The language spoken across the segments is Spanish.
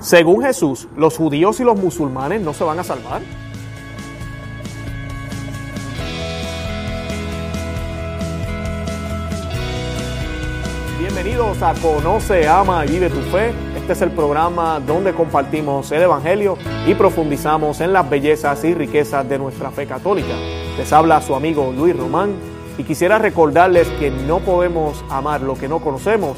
Según Jesús, los judíos y los musulmanes no se van a salvar. Bienvenidos a Conoce, Ama y Vive tu Fe. Este es el programa donde compartimos el Evangelio y profundizamos en las bellezas y riquezas de nuestra fe católica. Les habla su amigo Luis Román y quisiera recordarles que no podemos amar lo que no conocemos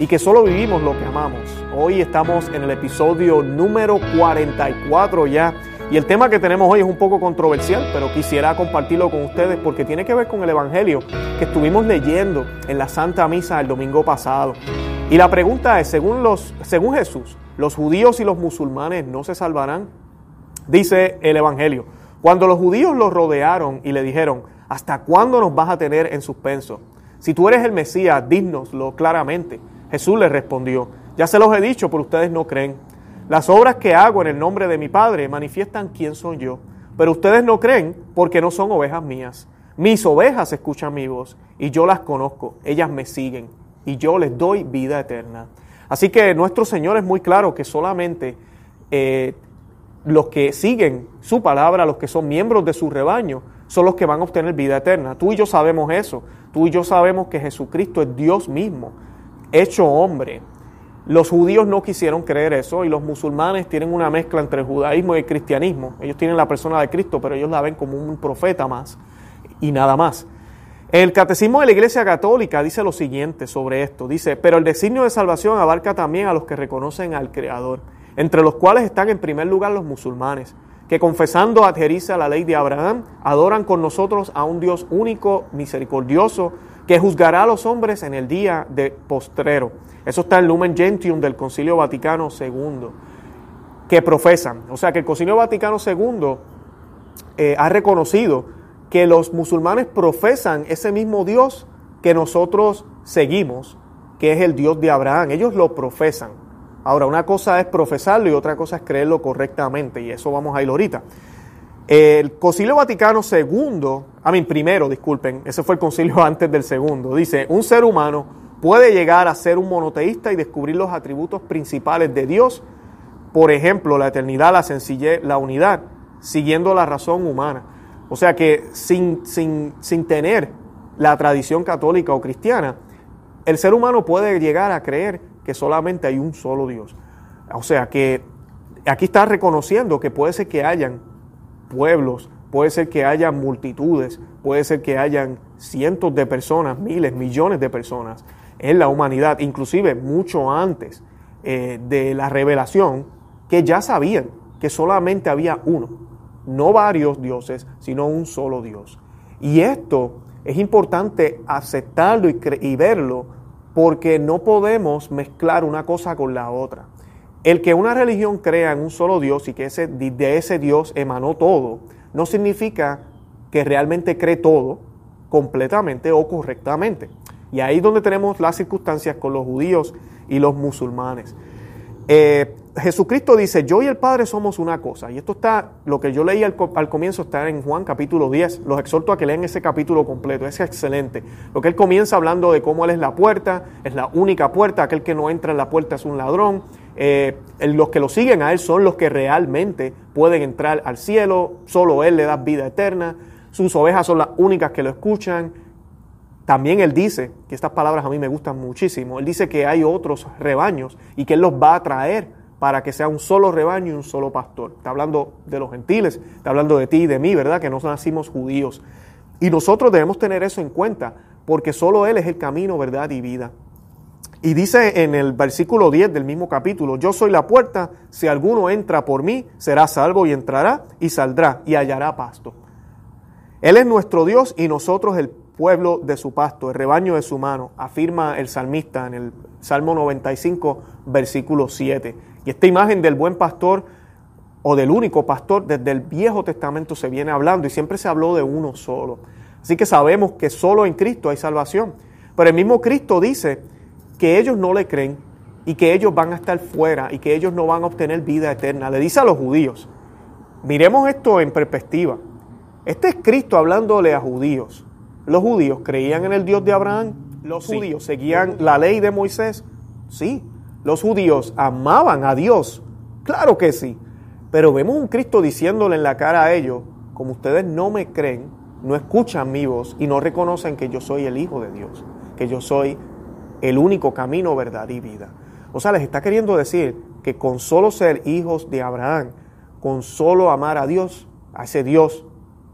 y que solo vivimos lo que amamos. Hoy estamos en el episodio número 44 ya y el tema que tenemos hoy es un poco controversial, pero quisiera compartirlo con ustedes porque tiene que ver con el Evangelio que estuvimos leyendo en la Santa Misa el domingo pasado. Y la pregunta es, según, los, según Jesús, ¿los judíos y los musulmanes no se salvarán? Dice el Evangelio, cuando los judíos lo rodearon y le dijeron, ¿hasta cuándo nos vas a tener en suspenso? Si tú eres el Mesías, dínoslo claramente. Jesús le respondió, ya se los he dicho, pero ustedes no creen. Las obras que hago en el nombre de mi Padre manifiestan quién soy yo, pero ustedes no creen porque no son ovejas mías. Mis ovejas escuchan mi voz y yo las conozco, ellas me siguen y yo les doy vida eterna. Así que nuestro Señor es muy claro que solamente eh, los que siguen su palabra, los que son miembros de su rebaño, son los que van a obtener vida eterna. Tú y yo sabemos eso. Tú y yo sabemos que Jesucristo es Dios mismo hecho hombre. Los judíos no quisieron creer eso y los musulmanes tienen una mezcla entre el judaísmo y el cristianismo. Ellos tienen la persona de Cristo, pero ellos la ven como un profeta más y nada más. El catecismo de la Iglesia Católica dice lo siguiente sobre esto. Dice, pero el designio de salvación abarca también a los que reconocen al Creador, entre los cuales están en primer lugar los musulmanes, que confesando adherirse a la ley de Abraham, adoran con nosotros a un Dios único, misericordioso, que juzgará a los hombres en el día de postrero. Eso está en Lumen Gentium del Concilio Vaticano II, que profesan. O sea que el Concilio Vaticano II eh, ha reconocido que los musulmanes profesan ese mismo Dios que nosotros seguimos, que es el Dios de Abraham. Ellos lo profesan. Ahora, una cosa es profesarlo y otra cosa es creerlo correctamente, y eso vamos a ir ahorita. El Concilio Vaticano II, a mí primero, disculpen, ese fue el concilio antes del segundo, dice, un ser humano puede llegar a ser un monoteísta y descubrir los atributos principales de Dios, por ejemplo, la eternidad, la sencillez, la unidad, siguiendo la razón humana. O sea que sin, sin, sin tener la tradición católica o cristiana, el ser humano puede llegar a creer que solamente hay un solo Dios. O sea que aquí está reconociendo que puede ser que hayan pueblos, puede ser que haya multitudes, puede ser que hayan cientos de personas, miles, millones de personas en la humanidad, inclusive mucho antes eh, de la revelación, que ya sabían que solamente había uno, no varios dioses, sino un solo Dios. Y esto es importante aceptarlo y, y verlo porque no podemos mezclar una cosa con la otra. El que una religión crea en un solo Dios y que ese, de ese Dios emanó todo, no significa que realmente cree todo completamente o correctamente. Y ahí es donde tenemos las circunstancias con los judíos y los musulmanes. Eh, Jesucristo dice, yo y el Padre somos una cosa. Y esto está, lo que yo leí al, comienzo está en Juan capítulo 10. Los exhorto a que lean ese capítulo completo. Es excelente. Lo que él comienza hablando de cómo Él es la puerta, es la única puerta. Aquel que no entra en la puerta es un ladrón. Eh, los que lo siguen a Él son los que realmente pueden entrar al cielo, solo Él le da vida eterna, sus ovejas son las únicas que lo escuchan. También Él dice, que estas palabras a mí me gustan muchísimo, Él dice que hay otros rebaños y que Él los va a traer para que sea un solo rebaño y un solo pastor. Está hablando de los gentiles, está hablando de ti y de mí, ¿verdad? Que no nacimos judíos. Y nosotros debemos tener eso en cuenta, porque solo Él es el camino, verdad y vida. Y dice en el versículo 10 del mismo capítulo, yo soy la puerta, si alguno entra por mí, será salvo y entrará y saldrá y hallará pasto. Él es nuestro Dios y nosotros el pueblo de su pasto, el rebaño de su mano, afirma el salmista en el Salmo 95, versículo 7. Y esta imagen del buen pastor o del único pastor desde el Viejo Testamento se viene hablando y siempre se habló de uno solo. Así que sabemos que solo en Cristo hay salvación. Pero el mismo Cristo dice que ellos no le creen y que ellos van a estar fuera y que ellos no van a obtener vida eterna. Le dice a los judíos, miremos esto en perspectiva. Este es Cristo hablándole a judíos. Los judíos creían en el Dios de Abraham, los judíos seguían la ley de Moisés. Sí, los judíos amaban a Dios Claro que sí. Pero vemos un Cristo diciéndole en la cara a ellos, como ustedes no me creen, no escuchan mi voz y no reconocen que yo soy el Hijo de Dios, que yo soy el único camino, verdad y vida. O sea, les está queriendo decir que con solo ser hijos de Abraham, con solo amar a Dios, a ese Dios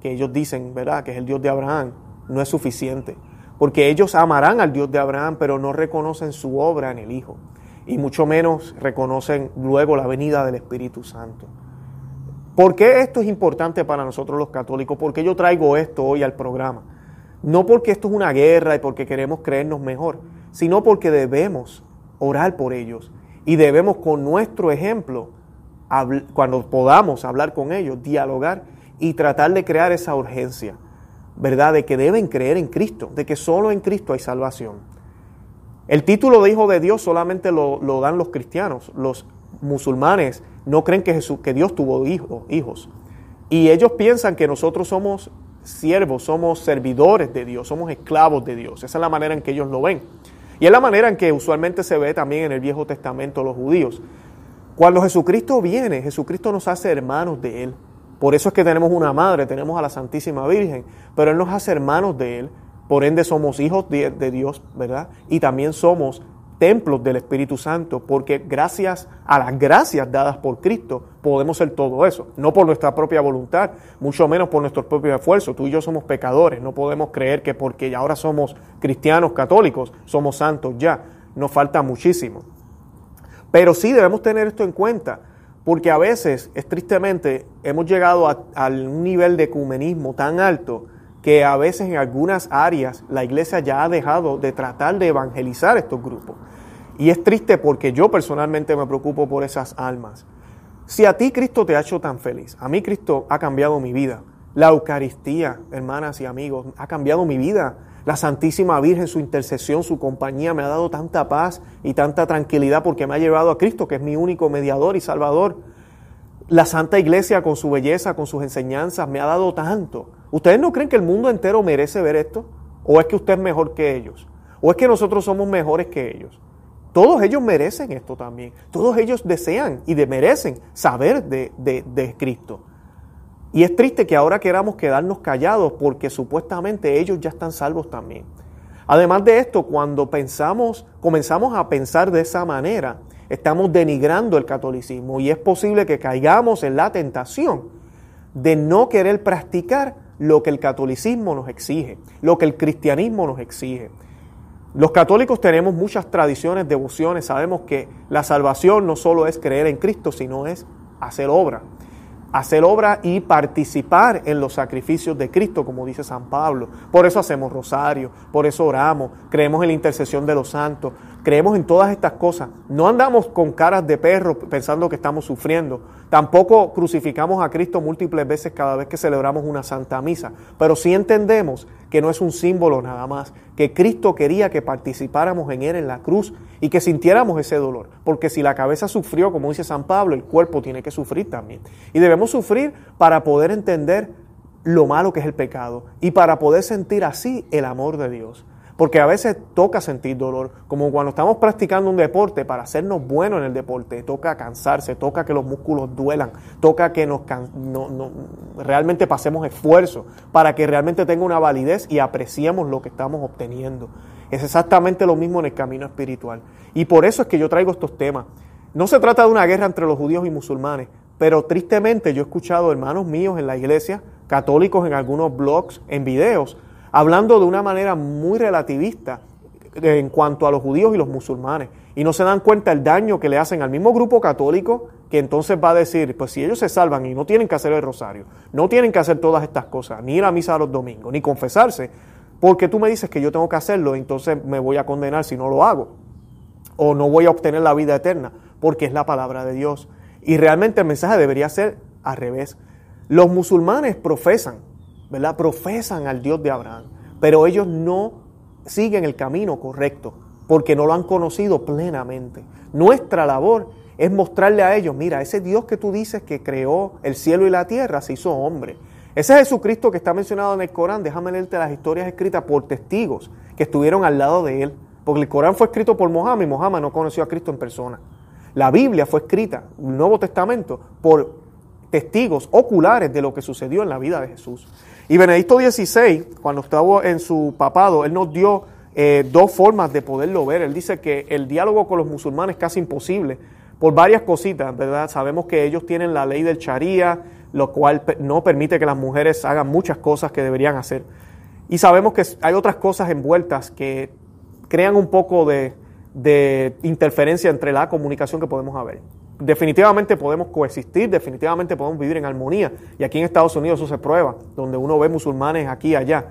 que ellos dicen, ¿verdad?, que es el Dios de Abraham, no es suficiente. Porque ellos amarán al Dios de Abraham, pero no reconocen su obra en el Hijo. Y mucho menos reconocen luego la venida del Espíritu Santo. ¿Por qué esto es importante para nosotros los católicos? ¿Por qué yo traigo esto hoy al programa? No porque esto es una guerra y porque queremos creernos mejor, sino porque debemos orar por ellos y debemos con nuestro ejemplo, cuando podamos hablar con ellos, dialogar y tratar de crear esa urgencia, ¿verdad? De que deben creer en Cristo, de que solo en Cristo hay salvación. El título de hijo de Dios solamente lo, dan los cristianos. Los musulmanes no creen que, Jesús, que Dios tuvo hijos. Y ellos piensan que nosotros somos siervos, somos servidores de Dios, somos esclavos de Dios. Esa es la manera en que ellos lo ven. Y es la manera en que usualmente se ve también en el Viejo Testamento los judíos. Cuando Jesucristo viene, Jesucristo nos hace hermanos de Él. Por eso es que tenemos una madre, tenemos a la Santísima Virgen, pero Él nos hace hermanos de Él. Por ende somos hijos de, de Dios, ¿verdad? Y también somos templos del Espíritu Santo, porque gracias a las gracias dadas por Cristo podemos ser todo eso, no por nuestra propia voluntad, mucho menos por nuestro propio esfuerzo. Tú y yo somos pecadores, no podemos creer que porque ahora somos cristianos católicos somos santos ya, nos falta muchísimo. Pero sí debemos tener esto en cuenta, porque a veces, es tristemente, hemos llegado a, un nivel de ecumenismo tan alto que a veces en algunas áreas la iglesia ya ha dejado de tratar de evangelizar estos grupos. Y es triste porque yo personalmente me preocupo por esas almas. Si a ti Cristo te ha hecho tan feliz, a mí Cristo ha cambiado mi vida. La Eucaristía, hermanas y amigos, ha cambiado mi vida. La Santísima Virgen, su intercesión, su compañía me ha dado tanta paz y tanta tranquilidad porque me ha llevado a Cristo, que es mi único mediador y salvador. La Santa Iglesia con su belleza, con sus enseñanzas, me ha dado tanto. ¿Ustedes no creen que el mundo entero merece ver esto? ¿O es que usted es mejor que ellos? ¿O es que nosotros somos mejores que ellos? Todos ellos merecen esto también. Todos ellos desean y de merecen saber de, de, Cristo. Y es triste que ahora queramos quedarnos callados porque supuestamente ellos ya están salvos también. Además de esto, cuando pensamos, comenzamos a pensar de esa manera, estamos denigrando el catolicismo y es posible que caigamos en la tentación de no querer practicar lo que el catolicismo nos exige, lo que el cristianismo nos exige. Los católicos tenemos muchas tradiciones, devociones, sabemos que la salvación no solo es creer en Cristo, sino es hacer obra. Hacer obra y participar en los sacrificios de Cristo, como dice San Pablo. Por eso hacemos rosario, por eso oramos, creemos en la intercesión de los santos, creemos en todas estas cosas. No andamos con caras de perro pensando que estamos sufriendo. Tampoco crucificamos a Cristo múltiples veces cada vez que celebramos una santa misa. Pero sí entendemos que no es un símbolo nada más, que Cristo quería que participáramos en Él en la cruz y que sintiéramos ese dolor. Porque si la cabeza sufrió, como dice San Pablo, el cuerpo tiene que sufrir también. Y debemos sufrir para poder entender lo malo que es el pecado y para poder sentir así el amor de Dios. Porque a veces toca sentir dolor, como cuando estamos practicando un deporte, para hacernos buenos en el deporte, toca cansarse, toca que los músculos duelan, toca que nos realmente pasemos esfuerzo para que realmente tenga una validez y apreciemos lo que estamos obteniendo. Es exactamente lo mismo en el camino espiritual. Y por eso es que yo traigo estos temas. No se trata de una guerra entre los judíos y musulmanes, pero tristemente yo he escuchado hermanos míos en la iglesia, católicos en algunos blogs, en videos, hablando de una manera muy relativista en cuanto a los judíos y los musulmanes. Y no se dan cuenta el daño que le hacen al mismo grupo católico que entonces va a decir, pues si ellos se salvan y no tienen que hacer el rosario, no tienen que hacer todas estas cosas, ni ir a misa los domingos, ni confesarse, porque tú me dices que yo tengo que hacerlo, entonces me voy a condenar si no lo hago, o no voy a obtener la vida eterna, porque es la palabra de Dios. Y realmente el mensaje debería ser al revés. Los musulmanes profesan ¿verdad? Profesan al Dios de Abraham, pero ellos no siguen el camino correcto porque no lo han conocido plenamente. Nuestra labor es mostrarle a ellos, mira, ese Dios que tú dices que creó el cielo y la tierra se hizo hombre. Ese Jesucristo que está mencionado en el Corán, déjame leerte las historias escritas por testigos que estuvieron al lado de él. Porque el Corán fue escrito por Mohammed y Mohammed no conoció a Cristo en persona. La Biblia fue escrita, el Nuevo Testamento, por testigos oculares de lo que sucedió en la vida de Jesús. Y Benedicto XVI, cuando estaba en su papado, él nos dio eh, dos formas de poderlo ver. Él dice que el diálogo con los musulmanes es casi imposible por varias cositas, ¿verdad? Sabemos que ellos tienen la ley del Sharia, lo cual no permite que las mujeres hagan muchas cosas que deberían hacer. Y sabemos que hay otras cosas envueltas que crean un poco de, de interferencia entre la comunicación que podemos haber. Definitivamente podemos coexistir, definitivamente podemos vivir en armonía. Y aquí en Estados Unidos eso se prueba, donde uno ve musulmanes aquí y allá.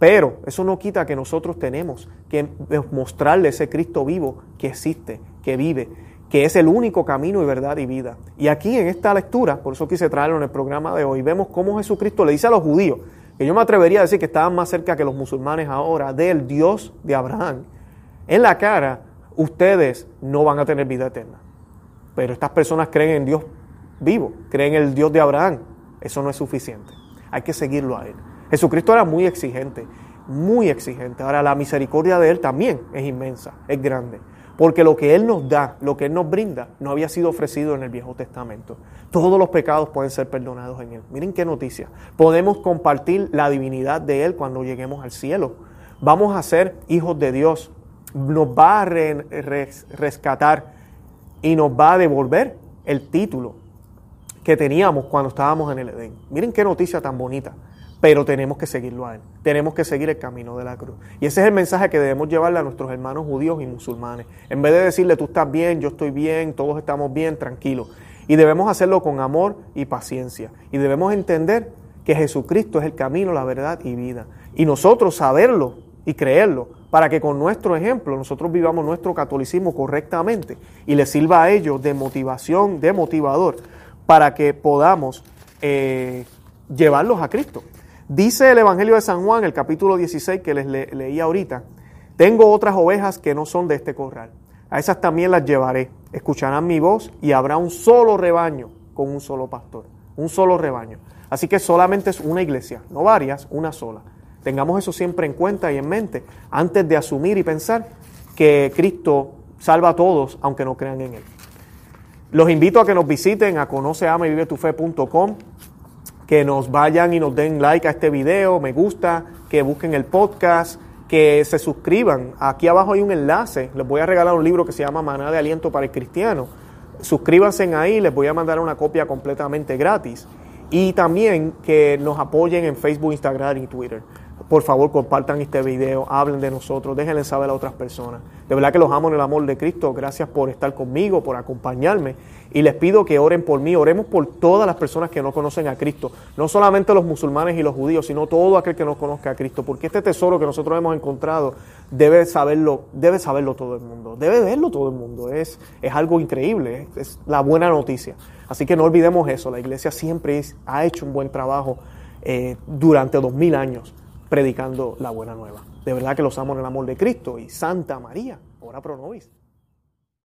Pero eso no quita que nosotros tenemos que mostrarle ese Cristo vivo que existe, que vive, que es el único camino y verdad y vida. Y aquí en esta lectura, por eso quise traerlo en el programa de hoy, vemos cómo Jesucristo le dice a los judíos, que yo me atrevería a decir que estaban más cerca que los musulmanes ahora, del Dios de Abraham. En la cara, ustedes no van a tener vida eterna. Pero estas personas creen en Dios vivo, creen en el Dios de Abraham. Eso no es suficiente. Hay que seguirlo a Él. Jesucristo era muy exigente, muy exigente. Ahora la misericordia de Él también es inmensa, es grande. Porque lo que Él nos da, lo que Él nos brinda, no había sido ofrecido en el Viejo Testamento. Todos los pecados pueden ser perdonados en Él. Miren qué noticia. Podemos compartir la divinidad de Él cuando lleguemos al cielo. Vamos a ser hijos de Dios. Nos va a rescatar y nos va a devolver el título que teníamos cuando estábamos en el Edén. Miren qué noticia tan bonita pero tenemos que seguirlo a Él. Tenemos que seguir el camino de la cruz. Y ese es el mensaje que debemos llevarle a nuestros hermanos judíos y musulmanes. En vez de decirle, tú estás bien, yo estoy bien, todos estamos bien, tranquilo. Y debemos hacerlo con amor y paciencia. Y debemos entender que Jesucristo es el camino, la verdad y vida. Y nosotros saberlo y creerlo para que con nuestro ejemplo nosotros vivamos nuestro catolicismo correctamente y le sirva a ellos de motivación, de motivador, para que podamos eh, llevarlos a Cristo. Dice el Evangelio de San Juan, el capítulo 16 que les leí ahorita, tengo otras ovejas que no son de este corral. A esas también las llevaré. Escucharán mi voz y habrá un solo rebaño con un solo pastor. Un solo rebaño. Así que solamente es una iglesia, no varias, una sola. Tengamos eso siempre en cuenta y en mente antes de asumir y pensar que Cristo salva a todos aunque no crean en Él. Los invito a que nos visiten a conoceamevivetufe.com que nos vayan y nos den like a este video, me gusta, que busquen el podcast, que se suscriban. Aquí abajo hay un enlace, les voy a regalar un libro que se llama Maná de Aliento para el Cristiano. Suscríbanse ahí, les voy a mandar una copia completamente gratis. Y también que nos apoyen en Facebook, Instagram y Twitter por favor compartan este video, hablen de nosotros, déjenle saber a otras personas. De verdad que los amo en el amor de Cristo, gracias por estar conmigo, por acompañarme. Y les pido que oren por mí, oremos por todas las personas que no conocen a Cristo, no solamente los musulmanes y los judíos, sino todo aquel que no conozca a Cristo, porque este tesoro que nosotros hemos encontrado debe saberlo, debe saberlo todo el mundo, debe verlo todo el mundo, es, es algo increíble, es, la buena noticia. Así que no olvidemos eso, la iglesia siempre ha hecho un buen trabajo eh, durante dos mil años predicando la buena nueva. De verdad que los amo en el amor de Cristo y Santa María, ora pro nobis.